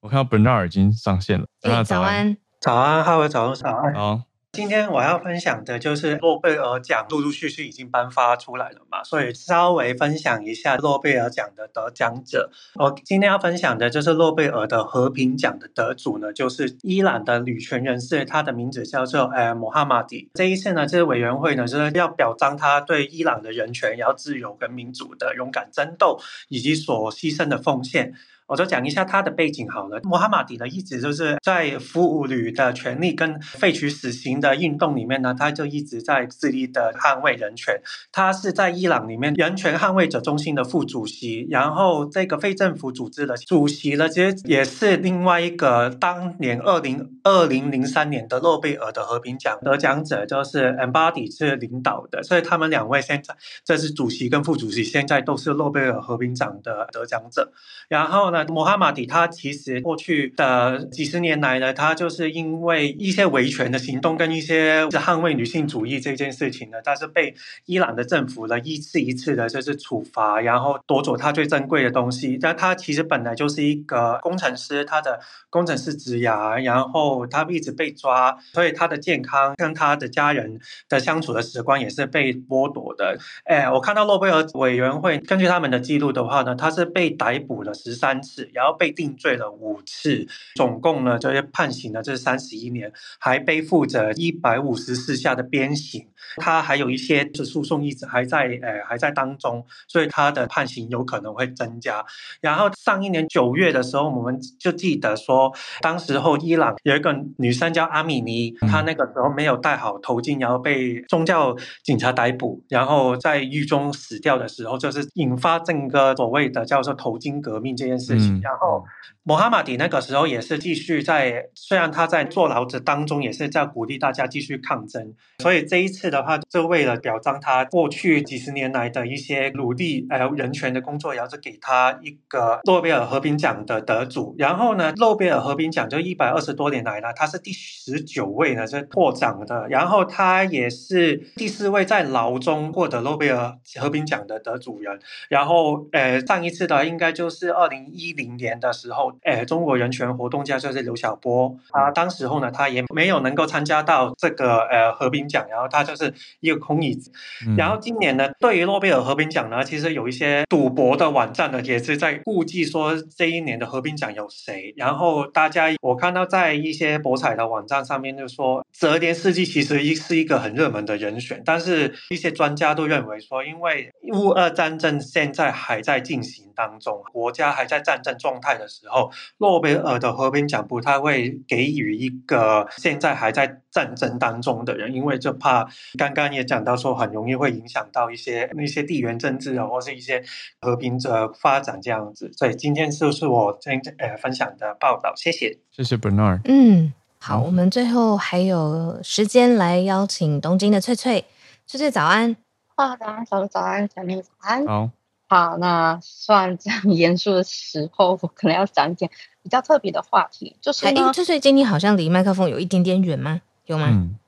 我看到 Bernard 已经上线了，欸、早安，早安，哈维，早上早安。好，今天我要分享的就是诺贝尔奖陆陆续续已经颁发出来了嘛，所以稍微分享一下诺贝尔奖的得奖者。我今天要分享的就是诺贝尔的和平奖的得主呢，就是伊朗的女权人士，她的名字叫做呃穆哈马迪。这一次呢，这个委员会呢就是要表彰她对伊朗的人权、要自由跟民主的勇敢争斗，以及所牺牲的奉献。我就讲一下他的背景好了。穆哈马迪呢，一直就是在妇女的权利跟废除死刑的运动里面呢，他就一直在致力的捍卫人权。他是在伊朗里面人权捍卫者中心的副主席，然后这个非政府组织的主席呢，其实也是另外一个当年二零二零零三年的诺贝尔的和平奖得奖者，就是 Embody 是领导的，所以他们两位现在这是主席跟副主席，现在都是诺贝尔和平奖的得奖者。然后呢，穆哈马迪他其实过去的几十年来呢，他就是因为一些维权的行动跟一些捍卫女性主义这件事情呢，他是被伊朗的政府呢一次一次的就是处罚，然后夺走他最珍贵的东西。但他其实本来就是一个工程师，他的工程师职涯，然后他一直被抓，所以他的健康跟他的家人的相处的时光也是被剥夺的。哎，我看到诺贝尔委员会根据他们的记录的话呢，他是被逮捕了十三次。然后被定罪了五次，总共呢就是判刑了这三十一年，还背负着一百五十四下的鞭刑。他还有一些是诉讼一直还在，呃，还在当中，所以他的判刑有可能会增加。然后上一年九月的时候，我们就记得说，当时候伊朗有一个女生叫阿米尼，她那个时候没有戴好头巾，然后被宗教警察逮捕，然后在狱中死掉的时候，就是引发整个所谓的叫做头巾革命这件事情。然后穆哈马迪那个时候也是继续在，虽然他在坐牢子当中，也是在鼓励大家继续抗争。所以这一次的话，就为了表彰他过去几十年来的一些努力，还有人权的工作，然后是给他一个诺贝尔和平奖的得主。然后呢，诺贝尔和平奖就一百二十多年来呢，他是第十九位呢，是获奖的。然后他也是第四位在牢中获得诺贝尔和平奖的得主人。然后，呃，上一次的应该就是二零一零年的时候，哎，中国人权活动家就是刘晓波，他当时候呢，他也没有能够参加到这个呃和平奖，然后他就是。一个空椅子，然后今年呢，对于诺贝尔和平奖呢，其实有一些赌博的网站呢，也是在估计说这一年的和平奖有谁。然后大家，我看到在一些博彩的网站上面就说，泽连斯基其实一是一个很热门的人选，但是一些专家都认为说，因为乌俄战争现在还在进行当中，国家还在战争状态的时候，诺贝尔的和平奖不太会给予一个现在还在战争当中的人，因为就怕刚刚也讲到说，很容易会影响到一些那些地缘政治啊，或是一些和平的发展这样子。所以今天就是我今天呃分享的报道，谢谢，谢谢 Bernard。嗯，好，我们最后还有时间来邀请东京的翠翠，翠翠早安。啊，早安，小鹿早安，小明早安。好。好，那算这样 (laughs) 严肃的时候，我可能要讲一点比较特别的话题，就是哎，这最近你好像离麦克风有一点点远吗？有吗？嗯、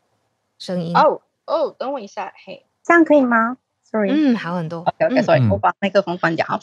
声音哦哦，等我一下，嘿，这样可以吗？Sorry，嗯，好很多。Okay, 我把麦克风关掉。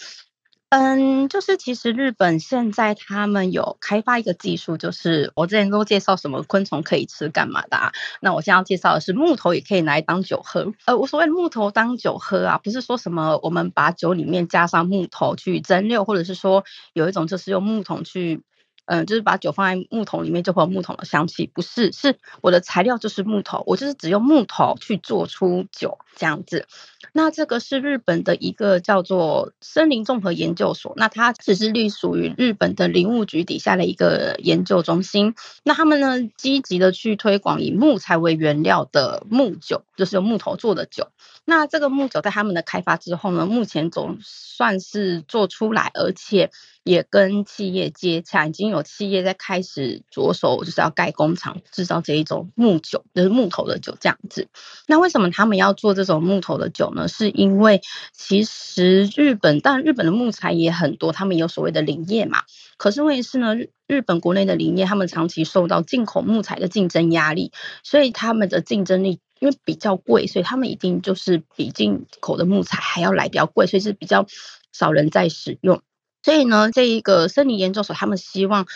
嗯，就是其实日本现在他们有开发一个技术，就是我之前都介绍什么昆虫可以吃干嘛的啊，那我现在要介绍的是木头也可以拿来当酒喝。呃，我所谓的木头当酒喝啊，不是说什么我们把酒里面加上木头去蒸馏，或者是说有一种就是用木桶去。嗯，就是把酒放在木桶里面，就会有木桶的香气。不是，是我的材料就是木头，我就是只用木头去做出酒这样子。那这个是日本的一个叫做森林综合研究所，那它只是隶属于日本的林务局底下的一个研究中心。那他们呢，积极的去推广以木材为原料的木酒，就是用木头做的酒。那这个木酒在他们的开发之后呢，目前总算是做出来，而且。也跟企业接洽，已经有企业在开始着手，就是要盖工厂制造这一种木酒，就是木头的酒这样子。那为什么他们要做这种木头的酒呢？是因为其实日本，但日本的木材也很多，他们有所谓的林业嘛。可是问题是呢，日本国内的林业，他们长期受到进口木材的竞争压力，所以他们的竞争力因为比较贵，所以他们一定就是比进口的木材还要来比较贵，所以是比较少人在使用。所以呢，这一个森林研究所，他们希望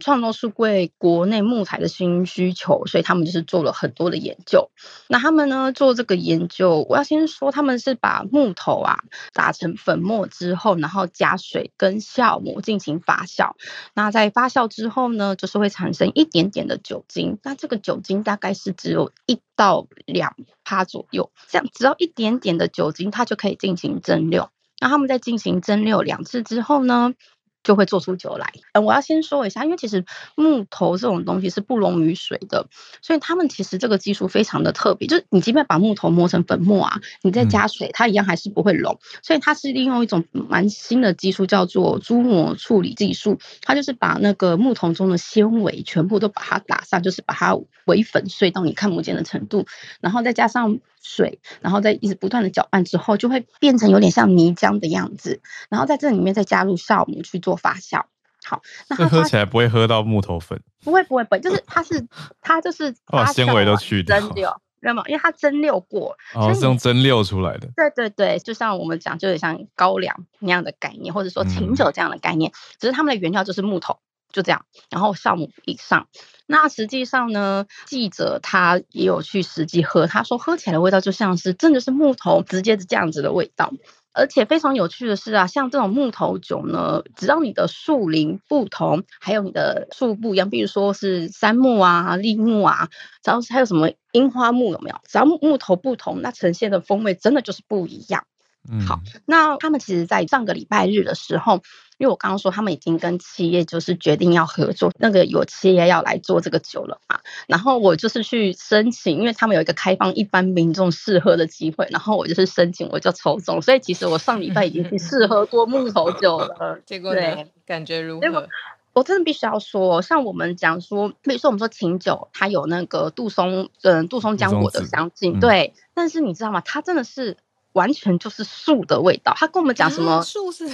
创造出为国内木材的新需求，所以他们就是做了很多的研究。那他们呢做这个研究，我要先说，他们是把木头啊打成粉末之后，然后加水跟酵母进行发酵。那在发酵之后呢，就是会产生一点点的酒精。那这个酒精大概是只有一到两趴左右，这样只要一点点的酒精，它就可以进行蒸馏。那他们在进行蒸馏两次之后呢，就会做出酒来。呃，我要先说一下，因为其实木头这种东西是不溶于水的，所以他们其实这个技术非常的特别。就是你即便把木头磨成粉末啊，你再加水，它一样还是不会溶。所以它是利用一种蛮新的技术，叫做珠膜处理技术。它就是把那个木头中的纤维全部都把它打散，就是把它微粉碎到你看不见的程度，然后再加上水，然后再一直不断的搅拌之后，就会变成有点像泥浆的样子。然后在这里面再加入酵母去做。发酵好，那它喝起来不会喝到木头粉，不会不会不会，就是它是它就是 (laughs) 把纤维都去掉，蒸馏，知道吗？因为它蒸馏过，哦，是用蒸馏出来的。对对对，就像我们讲，就有点像高粱那样的概念，或者说琴酒这样的概念，嗯、只是他们的原料就是木头，就这样，然后酵母以上。那实际上呢，记者他也有去实际喝，他说喝起来的味道就像是真的是木头直接是这样子的味道。而且非常有趣的是啊，像这种木头酒呢，只要你的树林不同，还有你的树不一样，比如说是杉木啊、櫟木啊，然后还有什么樱花木有没有？只要木头不同，那呈现的风味真的就是不一样。嗯，好，那他们其实在上个礼拜日的时候。因为我刚刚说他们已经跟企业就是决定要合作，那个有企业要来做这个酒了嘛，然后我就是去申请，因为他们有一个开放一般民众试喝的机会，然后我就是申请，我就抽中，所以其实我上礼拜已经去试喝过木头酒了。(laughs) 结果对，感觉如何？我真的必须要说，像我们讲说，比如说我们说琴酒，它有那个杜松，嗯，杜松浆果的香气，对，但是你知道吗？它真的是。完全就是树的味道，他跟我们讲什么？树是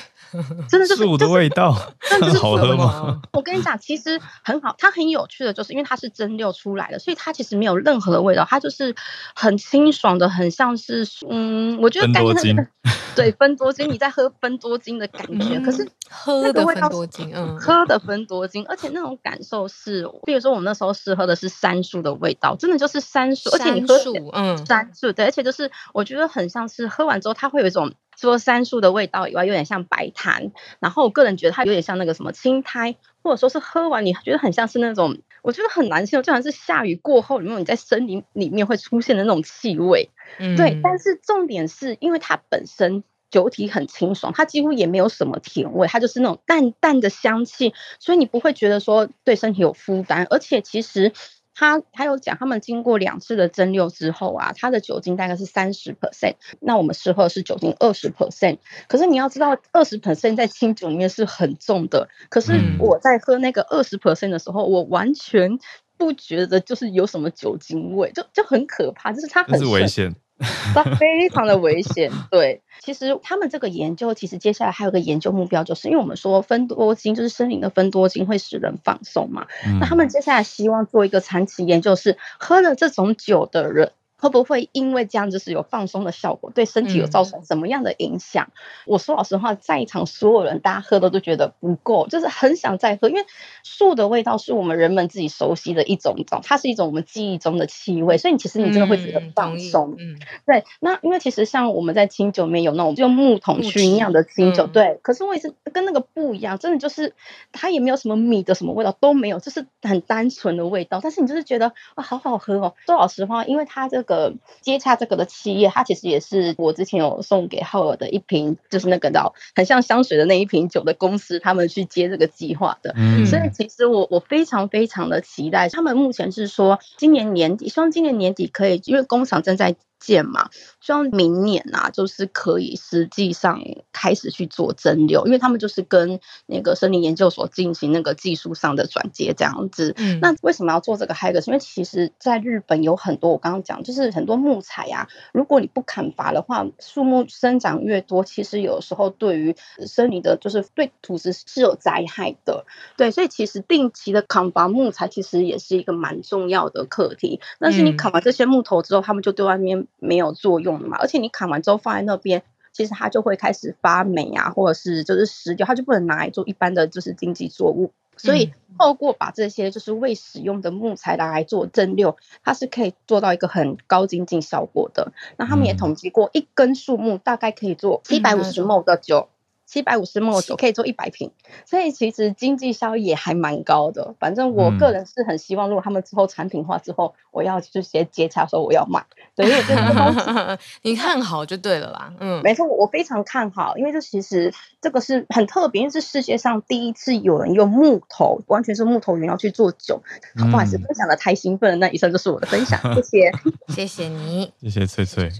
真的就是树的味道，(laughs) 真的是好喝吗？我跟你讲，其实很好，它很有趣的就是因为它是蒸馏出来的，所以它其实没有任何的味道，它就是很清爽的，很像是嗯，我觉得感觉很对分多精，(laughs) 你在喝分多精的感觉，可是喝的芬多精，嗯，喝的分多精，而且那种感受是，比如说我们那时候试喝的是杉树的味道，真的就是杉树，而且你喝嗯杉树对，而且就是我觉得很像是。喝完之后，它会有一种除了杉树的味道以外，有点像白檀。然后我个人觉得它有点像那个什么青苔，或者说是喝完你觉得很像是那种，我觉得很难形容，就好像是下雨过后，里面你在森林里面会出现的那种气味。嗯，对。但是重点是因为它本身酒体很清爽，它几乎也没有什么甜味，它就是那种淡淡的香气，所以你不会觉得说对身体有负担，而且其实。他他有讲，他们经过两次的蒸馏之后啊，它的酒精大概是三十 percent，那我们试喝是酒精二十 percent。可是你要知道，二十 percent 在清酒里面是很重的。可是我在喝那个二十 percent 的时候，我完全不觉得就是有什么酒精味，就就很可怕，就是它很是危险。(laughs) 它非常的危险，对。其实他们这个研究，其实接下来还有个研究目标，就是因为我们说分多精就是森林的分多精会使人放松嘛，嗯、那他们接下来希望做一个长期研究，是喝了这种酒的人。会不会因为这样就是有放松的效果，对身体有造成什么样的影响？嗯、我说老实话，在场所有人大家喝的都觉得不够，就是很想再喝，因为树的味道是我们人们自己熟悉的一种一种，它是一种我们记忆中的气味，所以其实你真的会觉得放松。嗯，对。那因为其实像我们在清酒里面有那种用木桶去酿的清酒，嗯、对。可是我也是跟那个不一样，真的就是它也没有什么米的什么味道都没有，就是很单纯的味道。但是你就是觉得哇，好好喝哦。说老实话，因为它这个。呃，接洽这个的企业，它其实也是我之前有送给浩尔的一瓶，就是那个叫很像香水的那一瓶酒的公司，他们去接这个计划的。嗯，所以其实我我非常非常的期待，他们目前是说今年年底，希望今年年底可以，因为工厂正在。建嘛，希望明年啊，就是可以实际上开始去做蒸馏，因为他们就是跟那个森林研究所进行那个技术上的转接这样子。嗯，那为什么要做这个 Haggis？因为其实在日本有很多，我刚刚讲就是很多木材啊，如果你不砍伐的话，树木生长越多，其实有时候对于森林的，就是对土质是有灾害的。对，所以其实定期的砍伐木材，其实也是一个蛮重要的课题。但是你砍完这些木头之后，他们就对外面。没有作用的嘛，而且你砍完之后放在那边，其实它就会开始发霉啊，或者是就是湿掉，它就不能拿来做一般的就是经济作物。所以透过把这些就是未使用的木材拿来做蒸馏，它是可以做到一个很高精进效果的。那他们也统计过，一根树木大概可以做一百五十 ml 的酒。七百五十亩酒可以做一百瓶，所以其实经济效益也还蛮高的。反正我个人是很希望，如果他们之后产品化之后，我要直接接洽说我要买。对，因为这个东西你看好就对了啦。嗯，没错，我非常看好，因为这其实这个是很特别，因为是世界上第一次有人用木头，完全是木头原料去做酒。不好意思，分享的太兴奋了，那以上就是我的分享，谢谢，(laughs) 谢谢你，谢谢翠翠，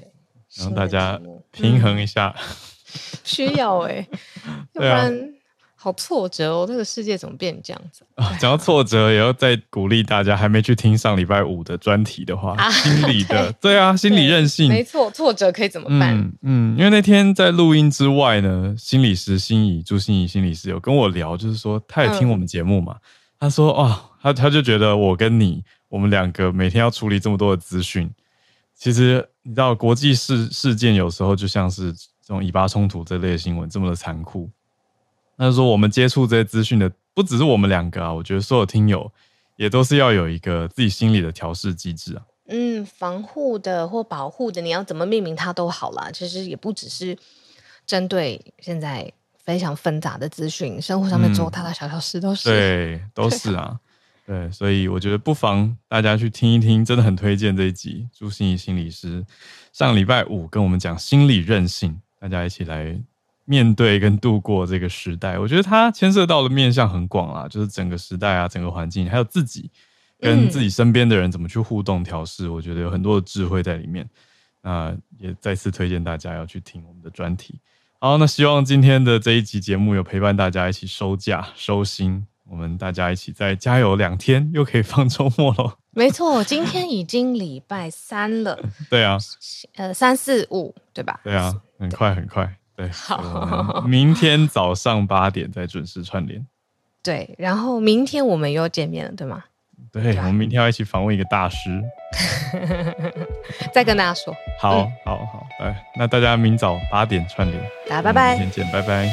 让大家平衡一下。需要哎、欸，(laughs) 要不然好挫折哦。这个世界怎么变这样子？啊，讲到挫折，也要再鼓励大家，还没去听上礼拜五的专题的话，啊、心理的对，对啊，心理韧性没错。挫折可以怎么办？嗯，嗯，因为那天在录音之外呢，心理师心仪朱心怡心理师有跟我聊，就是说他也听我们节目嘛。嗯、他说哦，他他就觉得我跟你，我们两个每天要处理这么多的资讯，其实你知道国际事事件有时候就像是。这种以巴冲突这类的新闻这么的残酷，那就说我们接触这些资讯的不只是我们两个啊，我觉得所有听友也都是要有一个自己心理的调试机制啊。嗯，防护的或保护的，你要怎么命名它都好啦。其实也不只是针对现在非常纷杂的资讯，生活上面做大大小小事都是。嗯、对，都是啊。(laughs) 对，所以我觉得不妨大家去听一听，真的很推荐这一集朱心怡心理师上礼拜五跟我们讲心理韧性。大家一起来面对跟度过这个时代，我觉得它牵涉到的面向很广啊，就是整个时代啊，整个环境，还有自己跟自己身边的人怎么去互动调试，嗯、我觉得有很多的智慧在里面。那也再次推荐大家要去听我们的专题。好，那希望今天的这一集节目有陪伴大家一起收假收心，我们大家一起再加油两天，又可以放周末了。(laughs) 没错，今天已经礼拜三了。(laughs) 对啊，呃，三四五，对吧？对啊，很快很快。对，好，明天早上八点再准时串联。对，然后明天我们又见面了，对吗？对，我们明天要一起访问一个大师。(laughs) 再跟大家说。好，嗯、好，好，来，那大家明早八点串联，大家拜拜，明天见，拜拜。